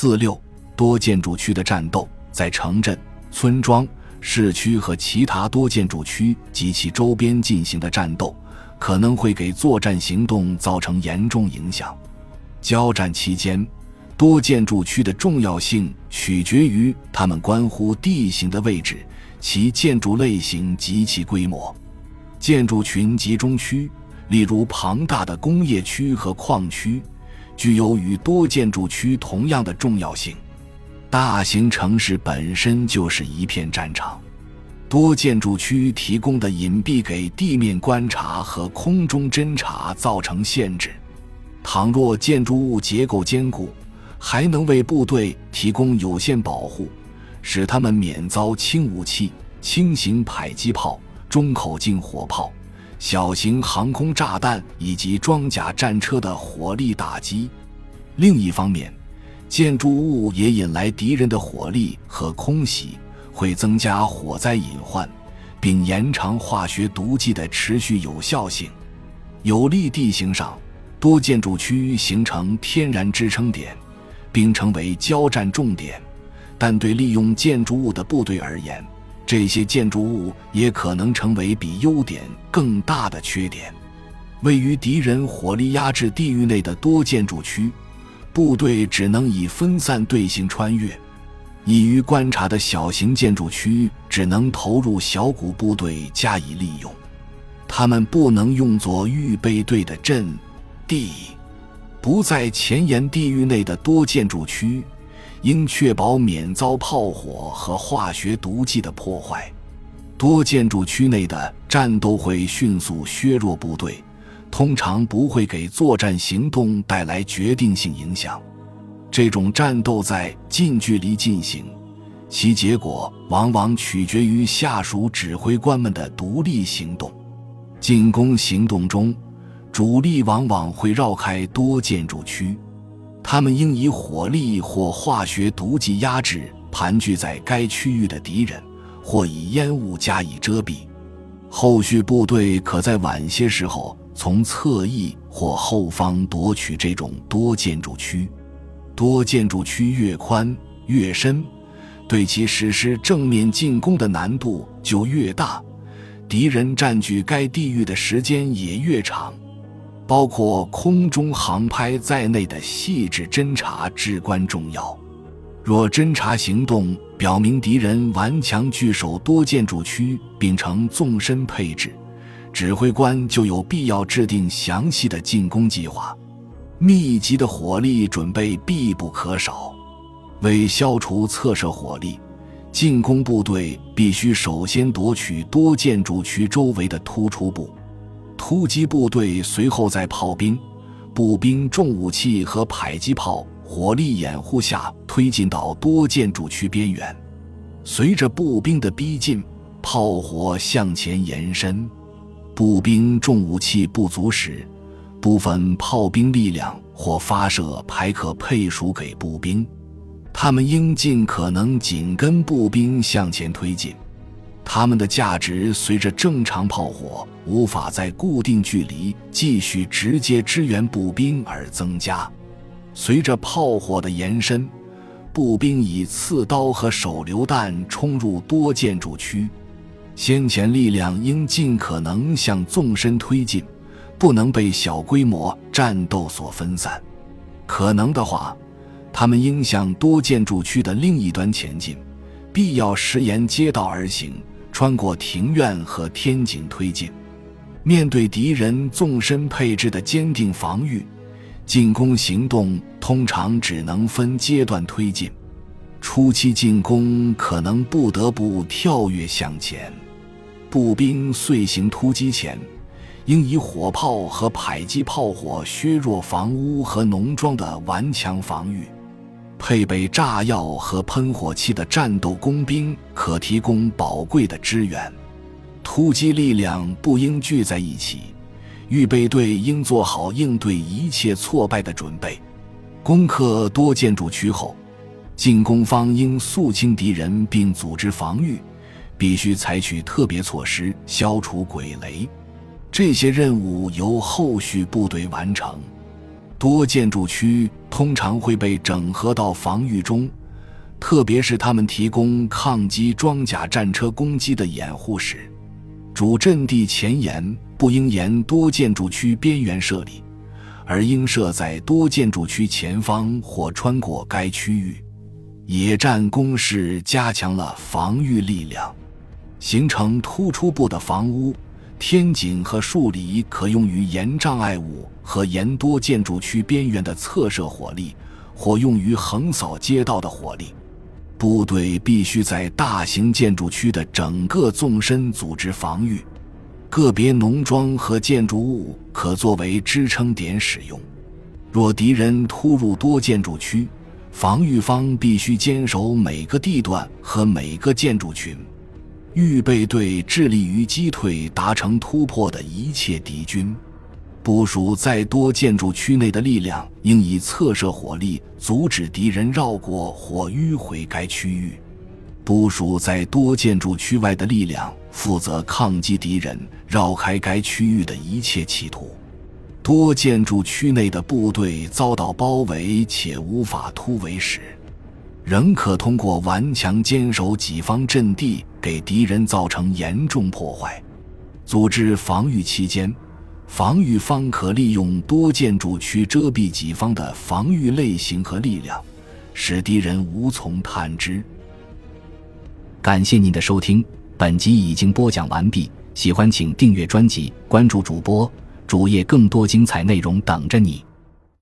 四六多建筑区的战斗，在城镇、村庄、市区和其他多建筑区及其周边进行的战斗，可能会给作战行动造成严重影响。交战期间，多建筑区的重要性取决于它们关乎地形的位置、其建筑类型及其规模。建筑群集中区，例如庞大的工业区和矿区，具有与多建筑区同样的重要性。大型城市本身就是一片战场，多建筑区提供的隐蔽给地面观察和空中侦察造成限制。倘若建筑物结构坚固，还能为部队提供有限保护，使他们免遭轻武器、轻型迫击炮。中口径火炮、小型航空炸弹以及装甲战车的火力打击。另一方面，建筑物也引来敌人的火力和空袭，会增加火灾隐患，并延长化学毒剂的持续有效性。有利地形上，多建筑区形成天然支撑点，并成为交战重点。但对利用建筑物的部队而言，这些建筑物也可能成为比优点更大的缺点。位于敌人火力压制地域内的多建筑区，部队只能以分散队形穿越。易于观察的小型建筑区只能投入小股部队加以利用，他们不能用作预备队的阵地。不在前沿地域内的多建筑区。应确保免遭炮火和化学毒剂的破坏。多建筑区内的战斗会迅速削弱部队，通常不会给作战行动带来决定性影响。这种战斗在近距离进行，其结果往往取决于下属指挥官们的独立行动。进攻行动中，主力往往会绕开多建筑区。他们应以火力或化学毒剂压制盘踞在该区域的敌人，或以烟雾加以遮蔽。后续部队可在晚些时候从侧翼或后方夺取这种多建筑区。多建筑区越宽越深，对其实施正面进攻的难度就越大，敌人占据该地域的时间也越长。包括空中航拍在内的细致侦查至关重要。若侦察行动表明敌人顽强据守多建筑区并呈纵深配置，指挥官就有必要制定详细的进攻计划。密集的火力准备必不可少。为消除侧射火力，进攻部队必须首先夺取多建筑区周围的突出部。突击部队随后在炮兵、步兵、重武器和迫击炮火力掩护下推进到多建筑区边缘。随着步兵的逼近，炮火向前延伸。步兵重武器不足时，部分炮兵力量或发射排可配属给步兵，他们应尽可能紧跟步兵向前推进。它们的价值随着正常炮火无法在固定距离继续直接支援步兵而增加。随着炮火的延伸，步兵以刺刀和手榴弹冲入多建筑区，先前力量应尽可能向纵深推进，不能被小规模战斗所分散。可能的话，他们应向多建筑区的另一端前进，必要时沿街道而行。穿过庭院和天井推进，面对敌人纵深配置的坚定防御，进攻行动通常只能分阶段推进。初期进攻可能不得不跳跃向前。步兵遂行突击前，应以火炮和迫击炮火削弱房屋和农庄的顽强防御。配备炸药和喷火器的战斗工兵可提供宝贵的支援。突击力量不应聚在一起，预备队应做好应对一切挫败的准备。攻克多建筑区后，进攻方应肃清敌人并组织防御，必须采取特别措施消除鬼雷。这些任务由后续部队完成。多建筑区通常会被整合到防御中，特别是他们提供抗击装甲战车攻击的掩护时。主阵地前沿不应沿多建筑区边缘设立，而应设在多建筑区前方或穿过该区域。野战攻势加强了防御力量，形成突出部的房屋、天井和树篱可用于沿障碍物和沿多建筑区边缘的侧射火力，或用于横扫街道的火力。部队必须在大型建筑区的整个纵深组织防御，个别农庄和建筑物可作为支撑点使用。若敌人突入多建筑区，防御方必须坚守每个地段和每个建筑群，预备队致力于击退达成突破的一切敌军。部署在多建筑区内的力量应以侧射火力阻止敌人绕过或迂回该区域；部署在多建筑区外的力量负责抗击敌人绕开该区域的一切企图。多建筑区内的部队遭到包围且无法突围时，仍可通过顽强坚守己方阵地给敌人造成严重破坏。组织防御期间。防御方可利用多建筑区遮蔽己方的防御类型和力量，使敌人无从探知。感谢您的收听，本集已经播讲完毕。喜欢请订阅专辑，关注主播主页，更多精彩内容等着你。